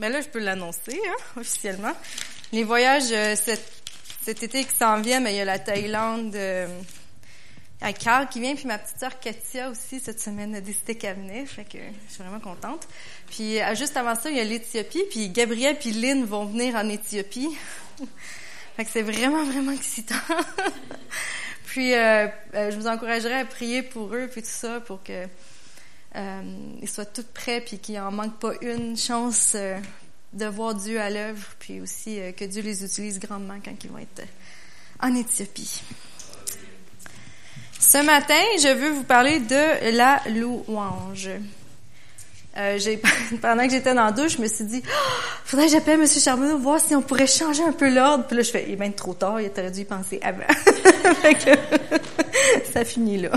Ben là, je peux l'annoncer hein, officiellement. Les voyages euh, cet, cet, été qui s'en viennent, ben, il y a la Thaïlande euh, avec Carl qui vient, puis ma petite sœur Katia aussi cette semaine a décidé qu'elle venait, fait que je suis vraiment contente. Puis euh, juste avant ça, il y a l'Éthiopie, puis Gabriel puis Lynn vont venir en Éthiopie. fait que c'est vraiment vraiment excitant. puis euh, je vous encouragerais à prier pour eux puis tout ça pour que euh, ils soient tous prêts puis qu'il en manque pas une chance euh, de voir Dieu à l'œuvre puis aussi euh, que Dieu les utilise grandement quand ils vont être en Éthiopie. Ce matin, je veux vous parler de la louange. Euh, pendant que j'étais dans la douche, je me suis dit, oh, faudrait que j'appelle M. Charbonneau voir si on pourrait changer un peu l'ordre. Puis là, je fais, il est bien trop tard, il aurait dû y penser avant. ça finit là.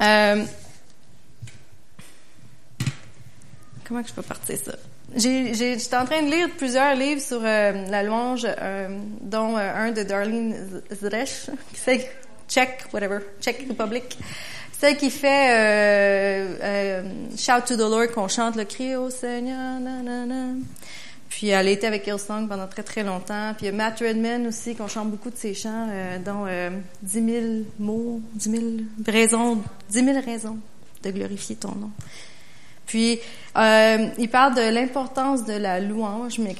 Euh, comment que je peux partir ça? J'étais en train de lire plusieurs livres sur euh, la louange, euh, dont un de Darlene Zresh, qui fait Czech, whatever, Czech Republic. Celle qui fait Shout to the Lord, qu'on chante le cri au Seigneur, nanana. Puis elle a été avec Hillsong pendant très très longtemps. Puis il y a Matt Redman aussi, qu'on chante beaucoup de ses chants, euh, dont euh, 10 000 mots, 10 000 raisons, 10 000 raisons de glorifier ton nom. Puis euh, il parle de l'importance de la louange. Mais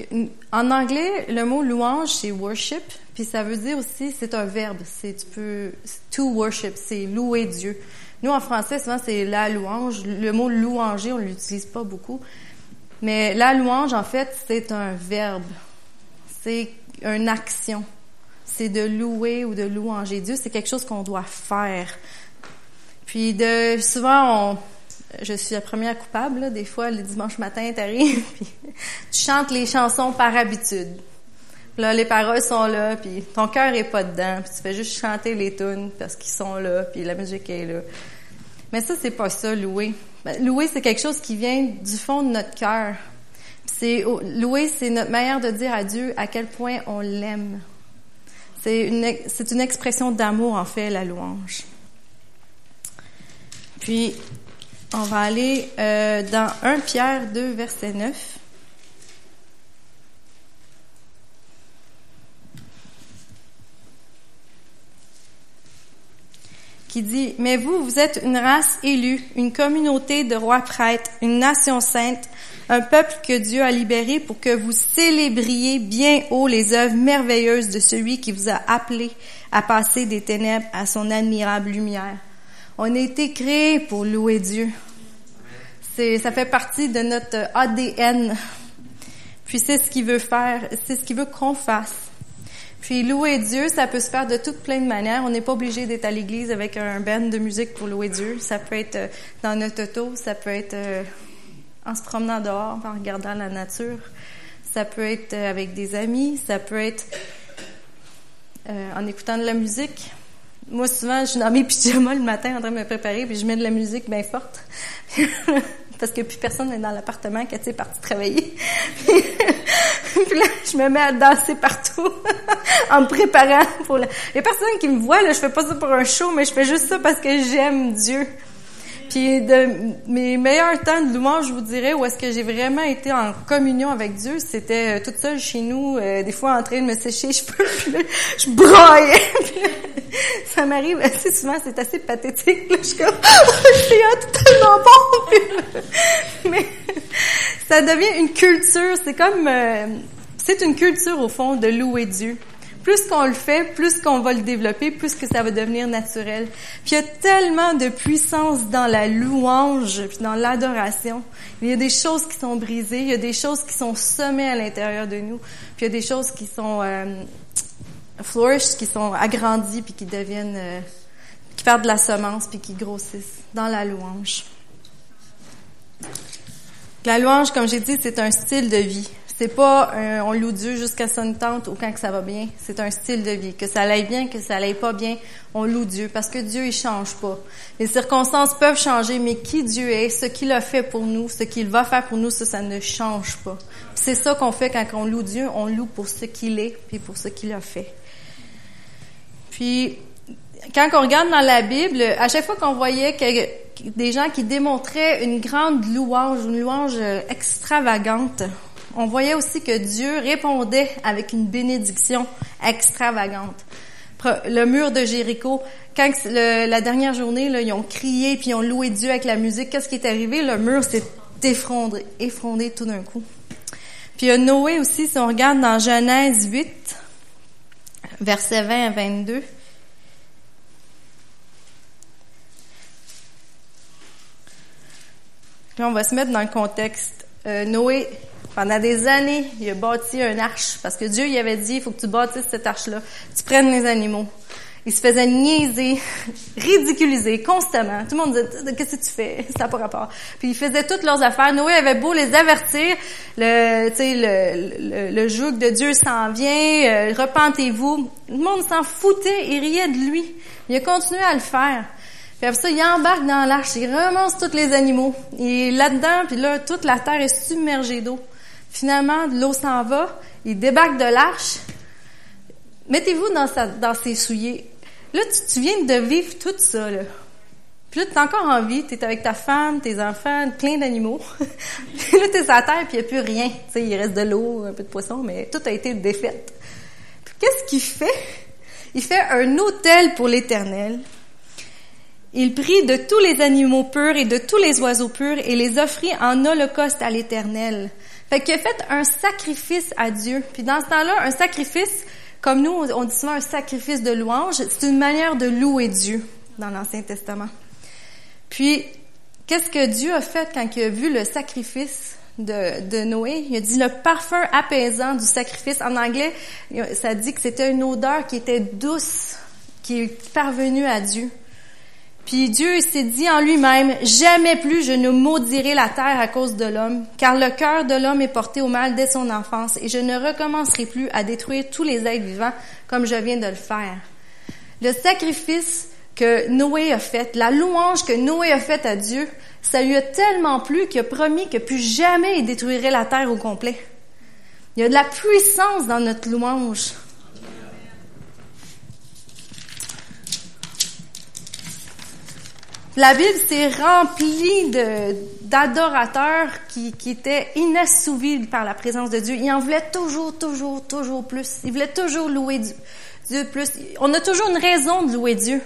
en anglais, le mot louange c'est worship, puis ça veut dire aussi c'est un verbe. C'est tu peux to worship, c'est louer Dieu. Nous en français souvent c'est la louange. Le mot louanger on l'utilise pas beaucoup. Mais la louange, en fait, c'est un verbe. C'est une action. C'est de louer ou de louanger Dieu. C'est quelque chose qu'on doit faire. Puis de souvent, on, je suis la première coupable. Là. Des fois, le dimanche matin, t'arrives, puis tu chantes les chansons par habitude. Puis là, les paroles sont là, puis ton cœur est pas dedans, puis tu fais juste chanter les tunes parce qu'ils sont là, puis la musique est là. Mais ça, c'est pas ça, louer. Ben, louer, c'est quelque chose qui vient du fond de notre cœur. C'est louer, c'est notre manière de dire à Dieu à quel point on l'aime. C'est une, c'est une expression d'amour, en fait, la louange. Puis, on va aller euh, dans 1 Pierre 2, verset 9. Qui dit, Mais vous, vous êtes une race élue, une communauté de rois prêtres, une nation sainte, un peuple que Dieu a libéré pour que vous célébriez bien haut les œuvres merveilleuses de celui qui vous a appelé à passer des ténèbres à son admirable lumière. On a été créés pour louer Dieu. Ça fait partie de notre ADN. Puis c'est ce qu'il veut faire, c'est ce qu'il veut qu'on fasse. Puis louer Dieu, ça peut se faire de toutes plein de manières. On n'est pas obligé d'être à l'église avec un band de musique pour louer Dieu. Ça peut être euh, dans notre auto, ça peut être euh, en se promenant dehors, en regardant la nature. Ça peut être euh, avec des amis, ça peut être en écoutant de la musique. Moi, souvent, je suis dans mes pyjamas le matin en train de me préparer, puis je mets de la musique bien forte. parce que plus personne n'est dans l'appartement quand tu es parti travailler. puis là, je me mets à danser partout en me préparant pour la... Les personnes qui me voient, là, je fais pas ça pour un show, mais je fais juste ça parce que j'aime Dieu. Puis de mes meilleurs temps de louange, je vous dirais, où est-ce que j'ai vraiment été en communion avec Dieu, c'était euh, toute seule chez nous, euh, des fois en train de me sécher puis là, je broyais. ça m'arrive assez souvent, c'est assez pathétique. Là, je suis comme, c'est tellement bon. Mais ça devient une culture, c'est comme, euh, c'est une culture au fond de louer Dieu plus qu'on le fait, plus qu'on va le développer, plus que ça va devenir naturel. Puis il y a tellement de puissance dans la louange, puis dans l'adoration. Il y a des choses qui sont brisées, il y a des choses qui sont semées à l'intérieur de nous, puis il y a des choses qui sont euh, qui sont agrandies, puis qui deviennent, euh, qui perdent de la semence, puis qui grossissent dans la louange. La louange, comme j'ai dit, c'est un style de vie. C'est pas on loue Dieu jusqu'à son tente ou quand que ça va bien. C'est un style de vie. Que ça aille bien, que ça aille pas bien, on loue Dieu parce que Dieu il change pas. Les circonstances peuvent changer, mais qui Dieu est, ce qu'il a fait pour nous, ce qu'il va faire pour nous, ça, ça ne change pas. C'est ça qu'on fait quand on loue Dieu, on loue pour ce qu'il est puis pour ce qu'il a fait. Puis quand on regarde dans la Bible, à chaque fois qu'on voyait que des gens qui démontraient une grande louange, une louange euh, extravagante. On voyait aussi que Dieu répondait avec une bénédiction extravagante. Le mur de Jéricho, quand la dernière journée, ils ont crié puis ils ont loué Dieu avec la musique, qu'est-ce qui est arrivé? Le mur s'est effondré, effondré tout d'un coup. Puis il y a Noé aussi, si on regarde dans Genèse 8, versets 20 à 22. Là, on va se mettre dans le contexte. Euh, Noé, pendant des années, il a bâti un arche parce que Dieu lui avait dit, il faut que tu bâtisses cette arche-là, tu prennes les animaux. Il se faisait niaiser, ridiculiser constamment. Tout le monde disait qu'est-ce que tu fais? Ça n'a pas rapport. Puis il faisait toutes leurs affaires. Noé avait beau les avertir, le, sais, le, le, joug de Dieu s'en vient, euh, repentez-vous. Le monde s'en foutait, il riait de lui. Il a continué à le faire. Puis après ça, il embarque dans l'arche, il ramasse tous les animaux. Il est là-dedans, puis là, toute la terre est submergée d'eau. Finalement, l'eau s'en va, il débarque de l'arche. Mettez-vous dans, ses souliers. Là, tu, viens de vivre tout ça, là. Puis là, t'es encore en vie, t'es avec ta femme, tes enfants, plein d'animaux. puis là, t'es la terre, puis il n'y a plus rien. Tu sais, il reste de l'eau, un peu de poisson, mais tout a été défait. qu'est-ce qu'il fait? Il fait un hôtel pour l'Éternel. Il prit de tous les animaux purs et de tous les oiseaux purs et les offrit en holocauste à l'Éternel. Fait qu'il a fait un sacrifice à Dieu. Puis dans ce temps-là, un sacrifice, comme nous, on dit souvent un sacrifice de louange, c'est une manière de louer Dieu dans l'Ancien Testament. Puis, qu'est-ce que Dieu a fait quand il a vu le sacrifice de, Noé? Il a dit le parfum apaisant du sacrifice. En anglais, ça dit que c'était une odeur qui était douce, qui est parvenue à Dieu. Puis Dieu s'est dit en lui-même, jamais plus je ne maudirai la terre à cause de l'homme, car le cœur de l'homme est porté au mal dès son enfance, et je ne recommencerai plus à détruire tous les êtres vivants comme je viens de le faire. Le sacrifice que Noé a fait, la louange que Noé a faite à Dieu, ça lui a tellement plu qu'il a promis que plus jamais il détruirait la terre au complet. Il y a de la puissance dans notre louange. La Bible s'est remplie d'adorateurs qui, étaient inassouvis par la présence de Dieu. Ils en voulaient toujours, toujours, toujours plus. Ils voulaient toujours louer Dieu, plus. On a toujours une raison de louer Dieu.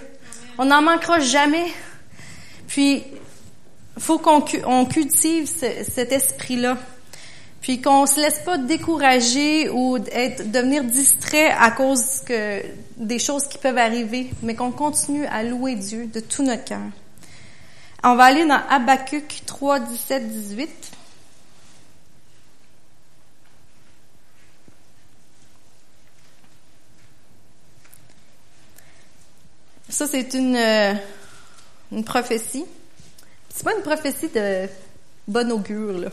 On n'en manquera jamais. Puis, faut qu'on on cultive cet esprit-là. Puis qu'on se laisse pas décourager ou devenir distrait à cause des choses qui peuvent arriver, mais qu'on continue à louer Dieu de tout notre cœur. On va aller dans Habakkuk 3, 17, 18. Ça, c'est une, euh, une prophétie. C'est pas une prophétie de bon augure.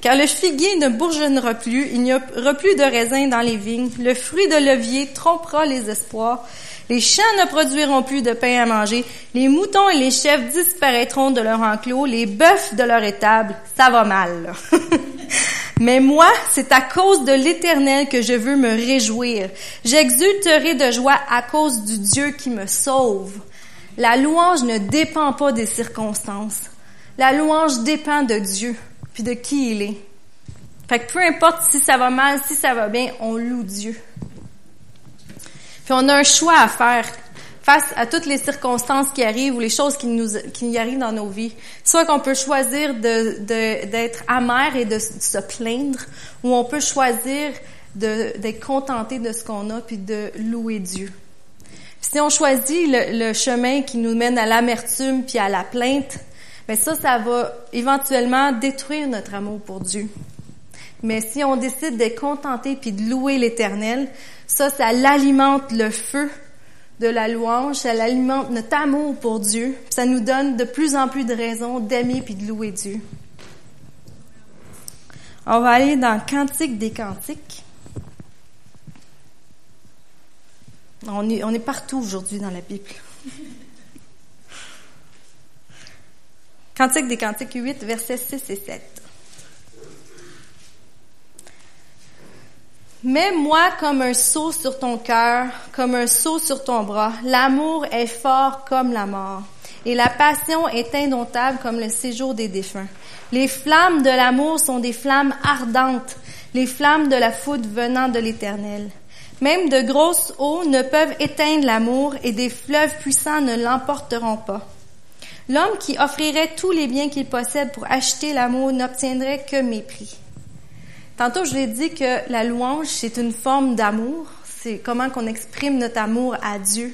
Car le figuier ne bourgeonnera plus, il n'y aura plus de raisin dans les vignes, le fruit de levier trompera les espoirs, les champs ne produiront plus de pain à manger. Les moutons et les chèvres disparaîtront de leur enclos. Les bœufs de leur étable. Ça va mal. Mais moi, c'est à cause de l'Éternel que je veux me réjouir. J'exulterai de joie à cause du Dieu qui me sauve. La louange ne dépend pas des circonstances. La louange dépend de Dieu, puis de qui il est. Fait que peu importe si ça va mal, si ça va bien, on loue Dieu. Puis on a un choix à faire face à toutes les circonstances qui arrivent ou les choses qui nous qui arrivent dans nos vies. Soit qu'on peut choisir de d'être amer et de, se plaindre, ou on peut choisir d'être contenté de ce qu'on a puis de louer Dieu. si on choisit le, chemin qui nous mène à l'amertume puis à la plainte, ben ça, ça va éventuellement détruire notre amour pour Dieu. Mais si on décide d'être contenté puis de louer l'Éternel, ça, ça l'alimente le feu de la louange, ça l'alimente notre amour pour Dieu. Ça nous donne de plus en plus de raisons d'aimer puis de louer Dieu. On va aller dans Cantique des Cantiques. On est, on est partout aujourd'hui dans la Bible. Cantique des Cantiques 8, versets 6 et 7. Mets-moi comme un seau sur ton cœur, comme un seau sur ton bras. L'amour est fort comme la mort. et la passion est indomptable comme le séjour des défunts. Les flammes de l'amour sont des flammes ardentes, les flammes de la foudre venant de l'Éternel. Même de grosses eaux ne peuvent éteindre l'amour et des fleuves puissants ne l'emporteront pas. L'homme qui offrirait tous les biens qu'il possède pour acheter l'amour n'obtiendrait que mépris. Tantôt, je l'ai dit que la louange, c'est une forme d'amour. C'est comment qu'on exprime notre amour à Dieu.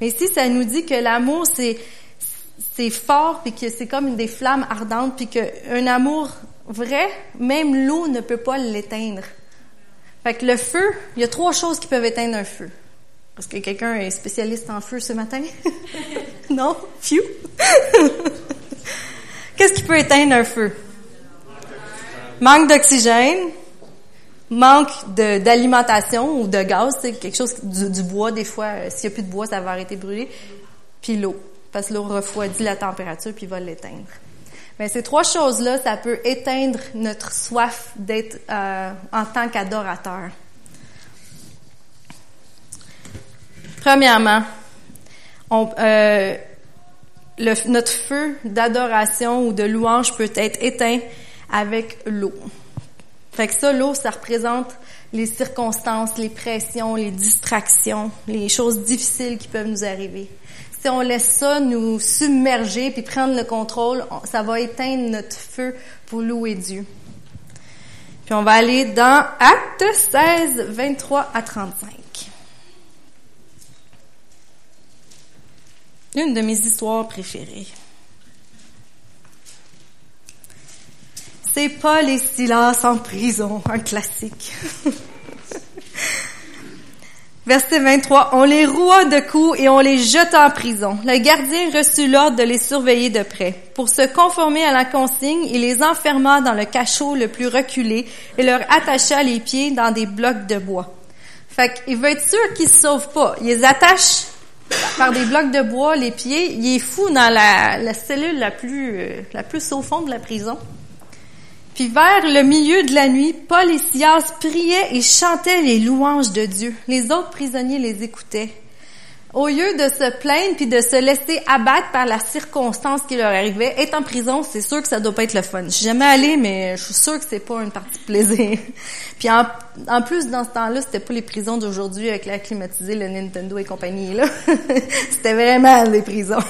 Mais ici, ça nous dit que l'amour, c'est, c'est fort, puis que c'est comme des flammes ardentes, puis qu'un amour vrai, même l'eau ne peut pas l'éteindre. Fait que le feu, il y a trois choses qui peuvent éteindre un feu. Est-ce que quelqu'un est spécialiste en feu ce matin? non? Phew! Qu'est-ce qui peut éteindre un feu? Manque d'oxygène, manque d'alimentation ou de gaz, c'est quelque chose du, bois des fois. Euh, s'il n'y a plus de bois, ça va arrêter de brûler. Puis l'eau, parce que l'eau refroidit la température puis va l'éteindre. Mais ces trois choses-là, ça peut éteindre notre soif d'être euh, en tant qu'adorateur. Premièrement, on, euh, le, notre feu d'adoration ou de louange peut être éteint avec l'eau. Fait que ça, l'eau, ça représente les circonstances, les pressions, les distractions, les choses difficiles qui peuvent nous arriver. Si on laisse ça nous submerger puis prendre le contrôle, ça va éteindre notre feu pour louer Dieu. Puis on va aller dans Acte 16, 23 à 35. Une de mes histoires préférées. C'est pas les Silas en prison, un classique. Verset 23, on les roua de coups et on les jeta en prison. Le gardien reçut l'ordre de les surveiller de près. Pour se conformer à la consigne, il les enferma dans le cachot le plus reculé et leur attacha les pieds dans des blocs de bois. Fait qu'il veut être sûr qu'ils se sauvent pas. Il les attache par des blocs de bois, les pieds. Il est fou dans la, cellule la plus, euh, la plus au fond de la prison. Puis vers le milieu de la nuit, Paul et Silas priaient et chantaient les louanges de Dieu. Les autres prisonniers les écoutaient. Au lieu de se plaindre puis de se laisser abattre par la circonstance qui leur arrivait, être en prison, c'est sûr que ça doit pas être le fun. Je suis jamais allée, mais je suis sûre que c'est pas une partie plaisir. puis en, en plus, dans ce temps-là, c'était pas les prisons d'aujourd'hui avec l'air climatisé, le Nintendo et compagnie, là. c'était vraiment des prisons.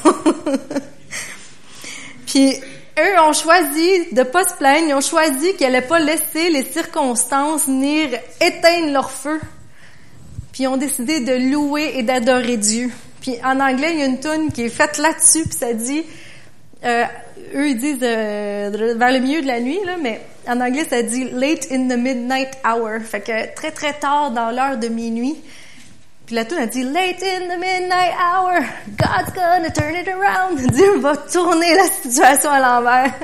puis eux ont choisi de pas se plaindre, ils ont choisi qu'ils allaient pas laisser les circonstances venir éteindre leur feu puis ils ont décidé de louer et d'adorer Dieu. Puis en anglais, il y a une tune qui est faite là-dessus, puis ça dit, euh, eux ils disent euh, vers le milieu de la nuit, là, mais en anglais ça dit late in the midnight hour, fait que très très tard dans l'heure de minuit. Puis la tune a dit late in the midnight hour, God's gonna turn it around. Dieu va tourner la situation à l'envers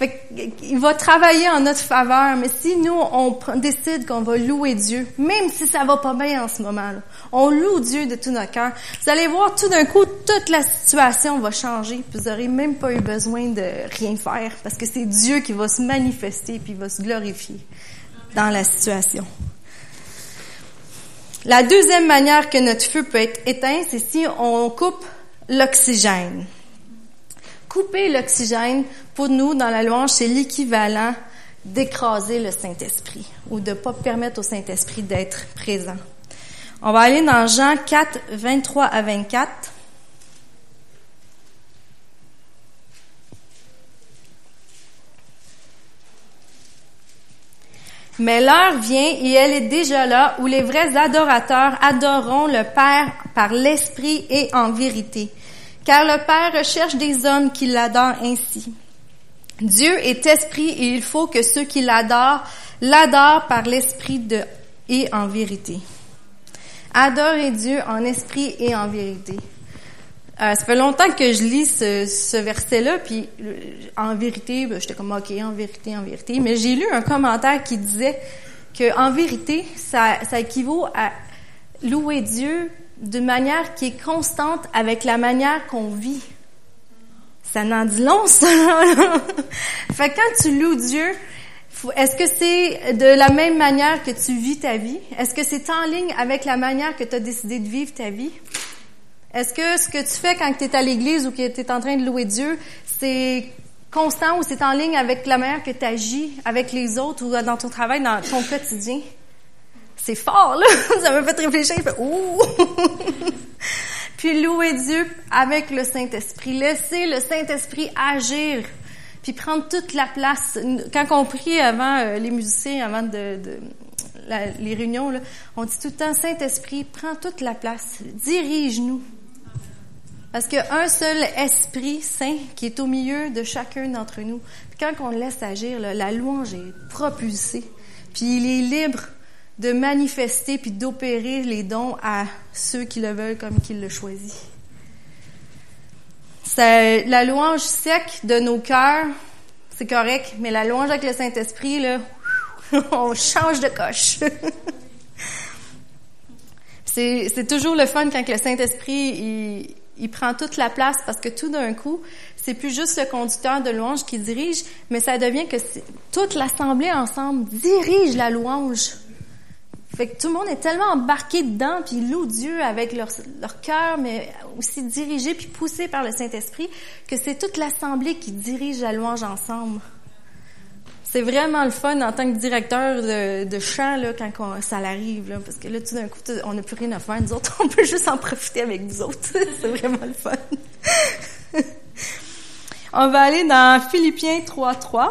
il va travailler en notre faveur, mais si nous, on décide qu'on va louer Dieu, même si ça va pas bien en ce moment, là, on loue Dieu de tout notre cœur, vous allez voir tout d'un coup, toute la situation va changer, puis vous n'aurez même pas eu besoin de rien faire, parce que c'est Dieu qui va se manifester, puis va se glorifier dans la situation. La deuxième manière que notre feu peut être éteint, c'est si on coupe l'oxygène. Couper l'oxygène, pour nous, dans la louange, c'est l'équivalent d'écraser le Saint-Esprit ou de ne pas permettre au Saint-Esprit d'être présent. On va aller dans Jean 4, 23 à 24. Mais l'heure vient et elle est déjà là où les vrais adorateurs adoreront le Père par l'Esprit et en vérité car le Père recherche des hommes qui l'adorent ainsi. Dieu est esprit et il faut que ceux qui l'adorent l'adorent par l'esprit et en vérité. Adorer Dieu en esprit et en vérité. Euh, ça fait longtemps que je lis ce, verset-là, puis euh, en vérité, ben, j'étais comme ok, en vérité, en vérité. Mais j'ai lu un commentaire qui disait que en vérité, ça, ça équivaut à louer Dieu d'une manière qui est constante avec la manière qu'on vit. Ça n'en dit long, ça. fait quand tu loues Dieu, est-ce que c'est de la même manière que tu vis ta vie? Est-ce que c'est en ligne avec la manière que tu as décidé de vivre ta vie? Est-ce que ce que tu fais quand tu es à l'église ou que tu es en train de louer Dieu, c'est constant ou c'est en ligne avec la manière que tu agis avec les autres ou dans ton travail, dans ton quotidien? C'est fort, là! Ça m'a fait réfléchir. Fait, Ouh! Puis louer Dieu avec le Saint-Esprit. Laisser le Saint-Esprit agir. Puis prendre toute la place. Quand on prie avant, euh, les musiciens, avant les réunions, on dit tout le temps, Saint-Esprit, prends toute la place. Dirige-nous. Parce qu'il y a un seul Esprit Saint qui est au milieu de chacun d'entre nous. Puis quand on le laisse agir, la louange est propulsée. Puis il est libre de manifester puis d'opérer les dons à ceux qui le veulent comme qu'ils le choisissent. C'est la louange sec de nos cœurs, c'est correct, mais la louange avec le Saint-Esprit, là, on change de coche. c'est toujours le fun quand le Saint-Esprit, il, prend toute la place parce que tout d'un coup, c'est plus juste le conducteur de louange qui dirige, mais ça devient que toute l'assemblée ensemble dirige la louange. Fait que tout le monde est tellement embarqué dedans, puis loue Dieu avec leur, leur cœur, mais aussi dirigé puis poussé par le Saint-Esprit, que c'est toute l'assemblée qui dirige la louange ensemble. C'est vraiment le fun en tant que directeur de, chant là, quand ça arrive, là, parce que là, tout d'un coup, on n'a plus rien à faire. Nous autres, on peut juste en profiter avec vous autres. c'est vraiment le fun. on va aller dans Philippiens 3.3.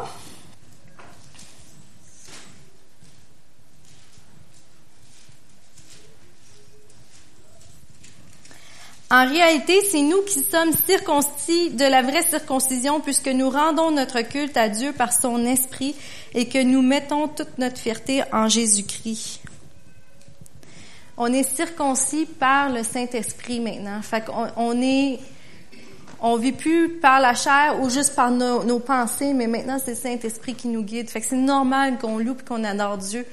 En réalité, c'est nous qui sommes circoncis de la vraie circoncision puisque nous rendons notre culte à Dieu par son esprit et que nous mettons toute notre fierté en Jésus-Christ. On est circoncis par le Saint-Esprit maintenant. Fait qu'on on est, on vit plus par la chair ou juste par nos, pensées, mais maintenant c'est le Saint-Esprit qui nous guide. Fait que c'est normal qu'on loue et qu'on adore Dieu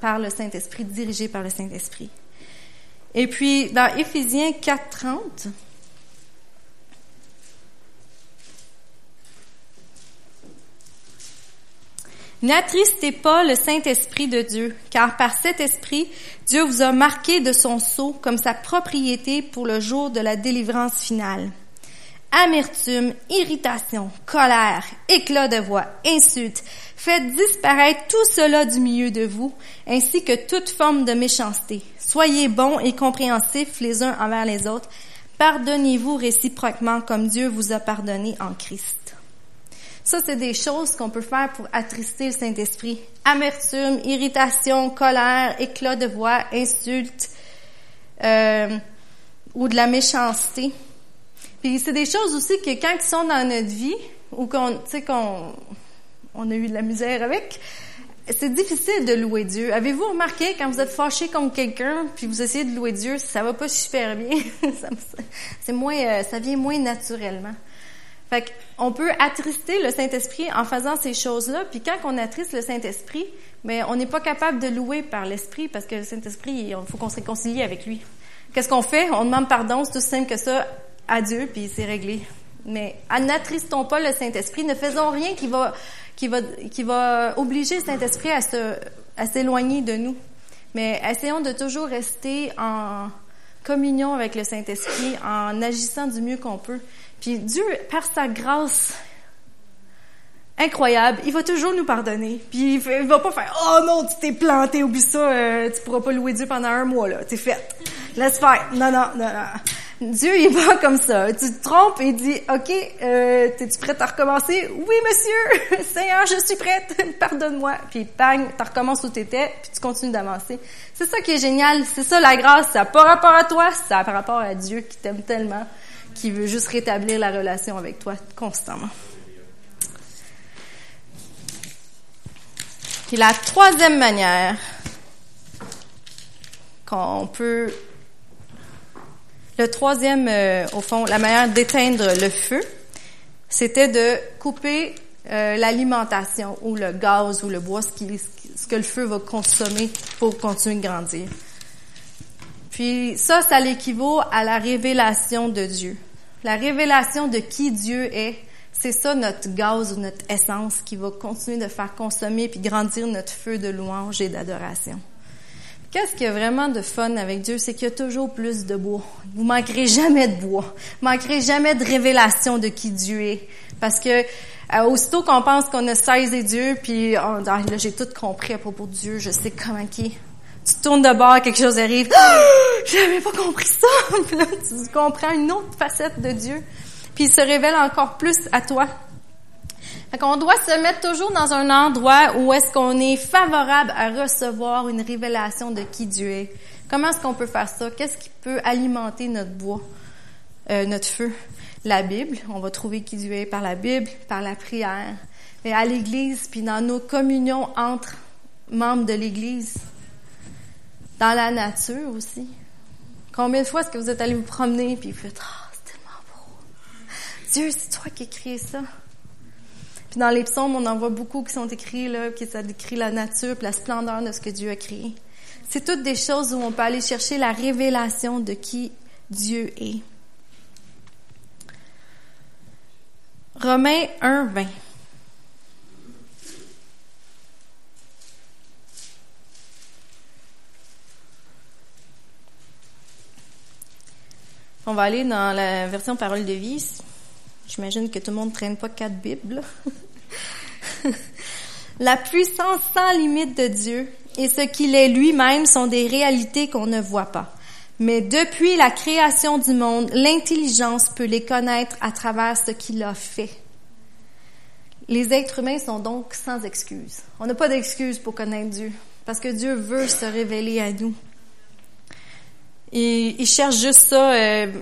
par le Saint-Esprit, dirigé par le Saint-Esprit. Et puis, dans Éphésiens 4.30, N'attristez pas le Saint-Esprit de Dieu, car par cet esprit, Dieu vous a marqué de son sceau comme sa propriété pour le jour de la délivrance finale amertume, irritation, colère, éclat de voix, insultes. Faites disparaître tout cela du milieu de vous, ainsi que toute forme de méchanceté. Soyez bons et compréhensifs les uns envers les autres. Pardonnez-vous réciproquement comme Dieu vous a pardonné en Christ. Ça, c'est des choses qu'on peut faire pour attrister le Saint-Esprit. Amertume, irritation, colère, éclat de voix, insultes euh, ou de la méchanceté. Puis c'est des choses aussi que quand ils sont dans notre vie ou qu'on, tu sais, qu'on on a eu de la misère avec, c'est difficile de louer Dieu. Avez-vous remarqué quand vous êtes fâché contre quelqu'un puis vous essayez de louer Dieu, ça va pas super bien? c'est moins, euh, ça vient moins naturellement. Fait qu'on peut attrister le Saint-Esprit en faisant ces choses-là. Puis quand on attriste le Saint-Esprit, mais on n'est pas capable de louer par l'Esprit parce que le Saint-Esprit, il faut qu'on se réconcilie avec lui. Qu'est-ce qu'on fait? On demande pardon, c'est tout simple que ça à Dieu, puis c'est réglé. Mais n'attristons pas le Saint-Esprit, ne faisons rien qui va, qui va, qui va obliger le Saint-Esprit à se, à s'éloigner de nous. Mais essayons de toujours rester en communion avec le Saint-Esprit, en agissant du mieux qu'on peut. Puis Dieu, par sa grâce incroyable, il va toujours nous pardonner. Puis il va pas faire oh non tu t'es planté oublie ça, euh, tu pourras pas louer Dieu pendant un mois là, t'es fait. Laisse faire. Non non non non. Dieu, il va comme ça. Tu te trompes et il dit, OK, euh, es-tu prête à recommencer? Oui, monsieur! Seigneur, je suis prête! Pardonne-moi. Puis, bang, tu recommences où t'étais, puis tu continues d'avancer. C'est ça qui est génial. C'est ça, la grâce. Ça n'a pas rapport à toi, ça par rapport à Dieu qui t'aime tellement, qui veut juste rétablir la relation avec toi constamment. Puis la troisième manière qu'on peut le troisième, euh, au fond, la manière d'éteindre le feu, c'était de couper euh, l'alimentation ou le gaz ou le bois, ce, que le feu va consommer pour continuer de grandir. Puis ça, ça l'équivaut à la révélation de Dieu. La révélation de qui Dieu est, c'est ça notre gaz ou notre essence qui va continuer de faire consommer puis grandir notre feu de louange et d'adoration. Qu'est-ce qu'il y a vraiment de fun avec Dieu, c'est qu'il y a toujours plus de bois. Vous manquerez jamais de bois. Vous manquerez jamais de révélation de qui Dieu est. Parce que euh, aussitôt qu'on pense qu'on a saisi Dieu, puis oh, là j'ai tout compris à propos de Dieu, je sais comment qui. Tu tournes de bord, quelque chose arrive. Oh, J'avais pas compris ça. puis là, tu comprends une autre facette de Dieu. Puis il se révèle encore plus à toi. Qu'on doit se mettre toujours dans un endroit où est-ce qu'on est favorable à recevoir une révélation de qui Dieu est. Comment est-ce qu'on peut faire ça? Qu'est-ce qui peut alimenter notre bois, euh, notre feu? La Bible. On va trouver qui Dieu est par la Bible, par la prière. Et à l'Église, puis dans nos communions entre membres de l'Église. Dans la nature aussi. Combien de fois est-ce que vous êtes allé vous promener puis vous faites, ah, c'est tellement beau. Dieu, c'est toi qui as créé ça. Puis dans les psaumes, on en voit beaucoup qui sont écrits, là, qui ça décrit la nature, puis la splendeur de ce que Dieu a créé. C'est toutes des choses où on peut aller chercher la révélation de qui Dieu est. Romains 1, 20. On va aller dans la version parole de vie. J'imagine que tout le monde ne traîne pas quatre Bibles. la puissance sans limite de Dieu et ce qu'il est lui-même sont des réalités qu'on ne voit pas. Mais depuis la création du monde, l'intelligence peut les connaître à travers ce qu'il a fait. Les êtres humains sont donc sans excuse. On n'a pas d'excuse pour connaître Dieu, parce que Dieu veut se révéler à nous. Il cherche juste ça. Euh,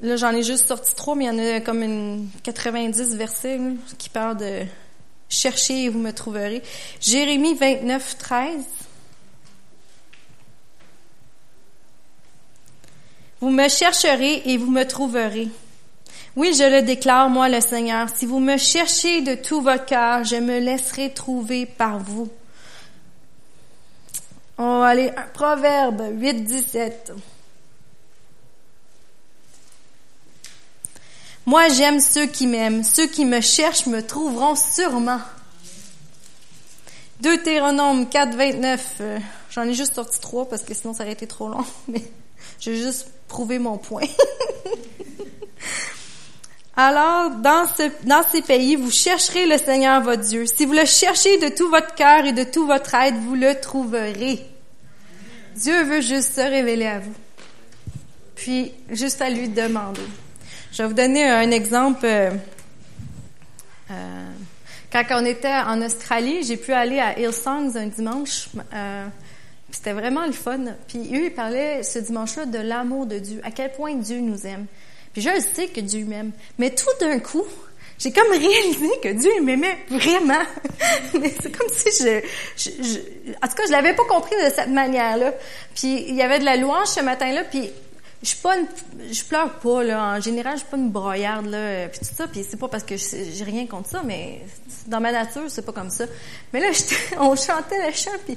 Là, j'en ai juste sorti trois, mais il y en a comme une 90 versets qui parlent de chercher et vous me trouverez. Jérémie 29, 13. Vous me chercherez et vous me trouverez. Oui, je le déclare, moi le Seigneur. Si vous me cherchez de tout votre cœur, je me laisserai trouver par vous. On va aller, Proverbe 8, 17. Moi, j'aime ceux qui m'aiment. Ceux qui me cherchent me trouveront sûrement. Deutéronome 4, 29. Euh, j'en ai juste sorti trois parce que sinon ça aurait été trop long. Mais je vais juste prouver mon point. Alors, dans, dans ces pays, vous chercherez le Seigneur votre Dieu. Si vous le cherchez de tout votre cœur et de tout votre aide, vous le trouverez. Dieu veut juste se révéler à vous. Puis, juste à lui demander. Je vais vous donner un exemple. Euh, euh, quand on était en Australie, j'ai pu aller à Hillsongs un dimanche. Euh, c'était vraiment le fun. Puis eux, ils parlaient ce dimanche-là de l'amour de Dieu, à quel point Dieu nous aime. Puis je sais que Dieu m'aime. Mais tout d'un coup, j'ai comme réalisé que Dieu m'aimait vraiment. Mais c'est comme si je, je, je, En tout cas, je l'avais pas compris de cette manière-là. Puis il y avait de la louange ce matin-là, puis je suis pas une, je pleure pas là. En général, je suis pas une broyarde là, puis tout ça. Puis c'est pas parce que j'ai rien contre ça, mais dans ma nature, c'est pas comme ça. Mais là, on chantait le chant, puis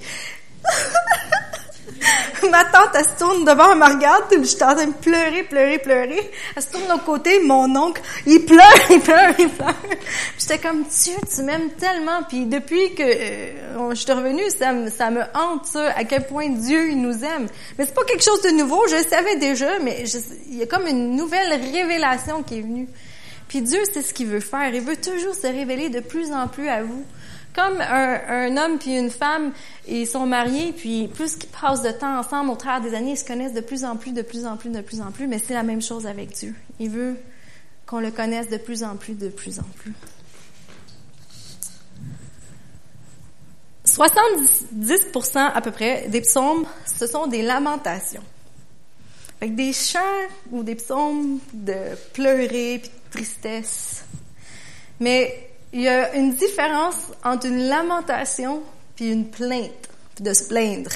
Ma tante, elle se tourne devant, elle me regarde, j'étais en train de pleurer, pleurer, pleurer. Elle se tourne de côté, mon oncle, il pleure, il pleure, il pleure. J'étais comme, Dieu, tu m'aimes tellement. Puis depuis que euh, je suis revenue, ça, me, ça me hante, ça, à quel point Dieu, il nous aime. Mais c'est pas quelque chose de nouveau, je le savais déjà, mais il y a comme une nouvelle révélation qui est venue. Puis Dieu, c'est ce qu'il veut faire. Il veut toujours se révéler de plus en plus à vous comme un, homme puis une femme, ils sont mariés, puis plus qu'ils passent de temps ensemble au travers des années, ils se connaissent de plus en plus, de plus en plus, de plus en plus, mais c'est la même chose avec Dieu. Il veut qu'on le connaisse de plus en plus, de plus en plus. 70% à peu près des psaumes, ce sont des lamentations. Avec des chants ou des psaumes de pleurer puis de tristesse. Mais il y a une différence entre une lamentation puis une plainte, de se plaindre.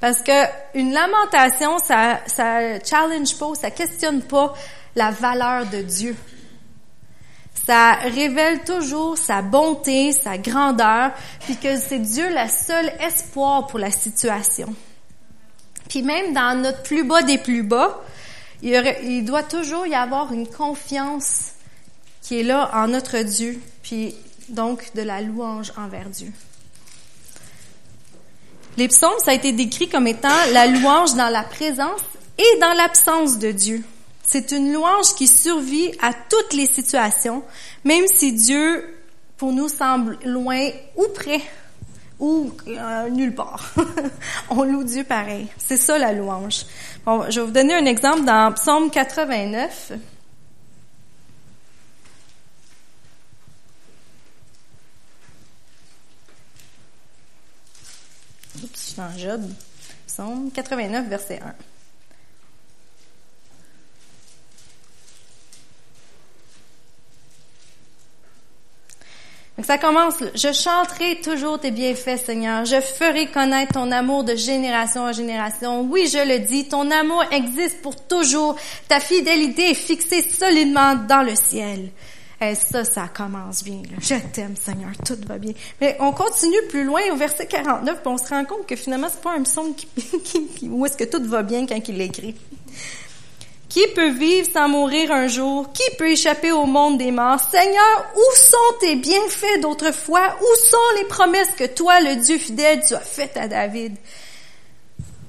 Parce que une lamentation, ça, ça challenge pas, ça questionne pas la valeur de Dieu. Ça révèle toujours sa bonté, sa grandeur, puis que c'est Dieu le seul espoir pour la situation. Puis même dans notre plus bas des plus bas, il doit toujours y avoir une confiance qui est là en notre Dieu, puis donc de la louange envers Dieu. Les psaumes, ça a été décrit comme étant la louange dans la présence et dans l'absence de Dieu. C'est une louange qui survit à toutes les situations, même si Dieu, pour nous, semble loin ou près ou euh, nulle part. On loue Dieu pareil. C'est ça la louange. Bon, je vais vous donner un exemple dans Psaume 89. Oups, je suis en Job. Psaume 89, verset 1. Donc ça commence, je chanterai toujours tes bienfaits, Seigneur. Je ferai connaître ton amour de génération en génération. Oui, je le dis, ton amour existe pour toujours. Ta fidélité est fixée solidement dans le ciel. Et ça, ça commence bien. Je t'aime, Seigneur, tout va bien. Mais on continue plus loin au verset 49, puis on se rend compte que finalement, c'est pas un psaume qui, qui, où est-ce que tout va bien quand il l'écrit. Qui peut vivre sans mourir un jour? Qui peut échapper au monde des morts? Seigneur, où sont tes bienfaits d'autrefois? Où sont les promesses que toi, le Dieu fidèle, tu as faites à David?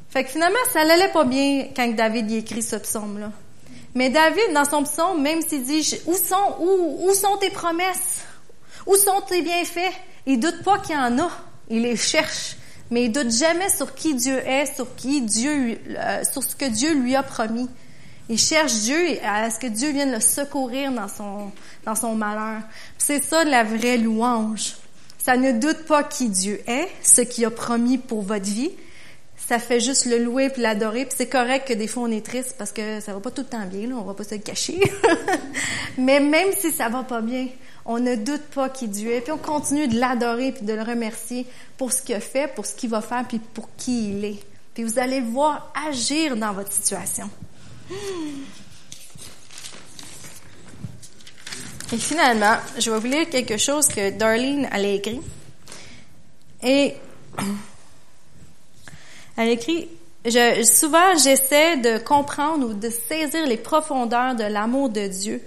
Fait que finalement, ça n'allait pas bien quand David y écrit ce psaume-là. Mais David, dans son psaume, même s'il dit, où sont, où, où sont tes promesses? Où sont tes bienfaits? Il doute pas qu'il y en a. Il les cherche. Mais il doute jamais sur qui Dieu est, sur qui Dieu, euh, sur ce que Dieu lui a promis. Il cherche Dieu à ce que Dieu vienne le secourir dans son, dans son malheur. C'est ça la vraie louange. Ça ne doute pas qui Dieu est, ce qu'il a promis pour votre vie. Ça fait juste le louer puis l'adorer. C'est correct que des fois on est triste parce que ça va pas tout le temps bien, là, on va pas se cacher. Mais même si ça va pas bien, on ne doute pas qui Dieu est. Puis on continue de l'adorer puis de le remercier pour ce qu'il a fait, pour ce qu'il va faire puis pour qui il est. Puis vous allez voir agir dans votre situation. Et finalement, je vais vous lire quelque chose que Darlene a écrit. Et elle écrit je, souvent j'essaie de comprendre ou de saisir les profondeurs de l'amour de Dieu.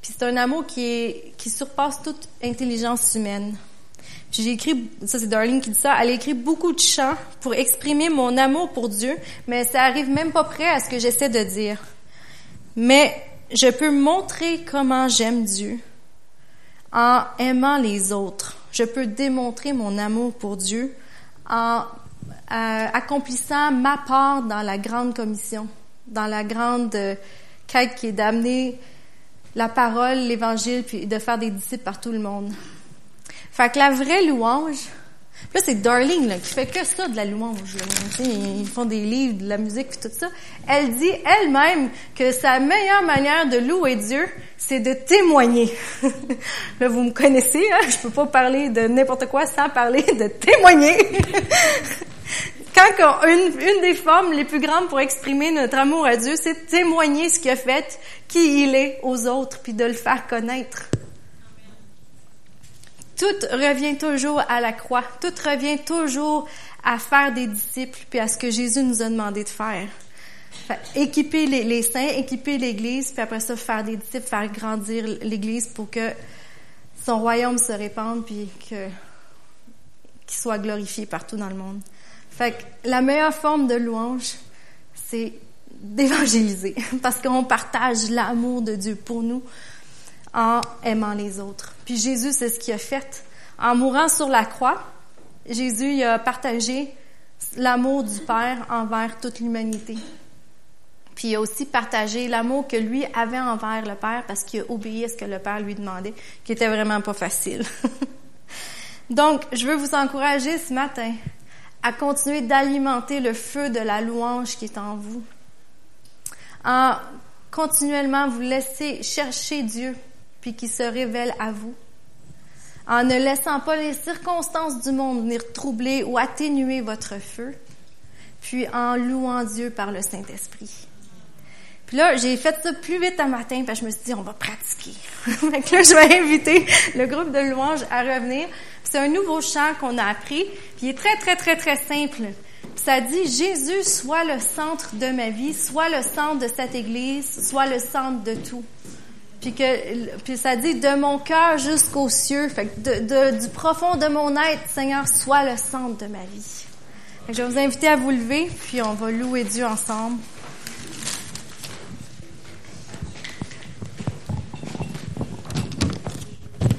Puis c'est un amour qui est qui surpasse toute intelligence humaine. J'ai écrit, ça c'est Darlene qui dit ça, elle écrit beaucoup de chants pour exprimer mon amour pour Dieu, mais ça arrive même pas près à ce que j'essaie de dire mais je peux montrer comment j'aime Dieu en aimant les autres. Je peux démontrer mon amour pour Dieu en accomplissant ma part dans la grande commission, dans la grande euh, quête qui est d'amener la parole, l'évangile, puis de faire des disciples par tout le monde. Fait que la vraie louange, là, c'est Darling là, qui fait que ça de la louange. Ils font des livres, de la musique et tout ça. Elle dit elle-même que sa meilleure manière de louer Dieu, c'est de témoigner. là, vous me connaissez, hein? je peux pas parler de n'importe quoi sans parler de témoigner. Quand une, des formes les plus grandes pour exprimer notre amour à Dieu, c'est témoigner ce qu'il a fait, qui il est aux autres, puis de le faire connaître. Tout revient toujours à la croix. Tout revient toujours à faire des disciples puis à ce que Jésus nous a demandé de faire. équiper les, saints, équiper l'Église, puis après ça, faire des disciples, faire grandir l'Église pour que son royaume se répande puis que qu'il soit glorifié partout dans le monde. Fait que la meilleure forme de louange, c'est d'évangéliser parce qu'on partage l'amour de Dieu pour nous en aimant les autres. Puis Jésus, c'est ce qu'il a fait. En mourant sur la croix, Jésus il a partagé l'amour du Père envers toute l'humanité. Puis il a aussi partagé l'amour que lui avait envers le Père parce qu'il a obéi à ce que le Père lui demandait, qui était vraiment pas facile. Donc, je veux vous encourager ce matin à continuer d'alimenter le feu de la louange qui est en vous. En continuellement vous laisser chercher Dieu, puis qui se révèle à vous. En ne laissant pas les circonstances du monde venir troubler ou atténuer votre feu, puis en louant Dieu par le Saint-Esprit. Puis là, j'ai fait ça plus vite un matin, parce je me suis dit, on va pratiquer. Donc là, je vais inviter le groupe de louanges à revenir. C'est un nouveau chant qu'on a appris, puis il est très, très, très, très simple. Puis ça dit, Jésus soit le centre de ma vie, soit le centre de cette Église, soit le centre de tout. Puis que, puis ça dit de mon cœur jusqu'aux cieux, fait du profond de mon être, Seigneur, sois le centre de ma vie. Je vais vous inviter à vous lever, puis on va louer Dieu ensemble.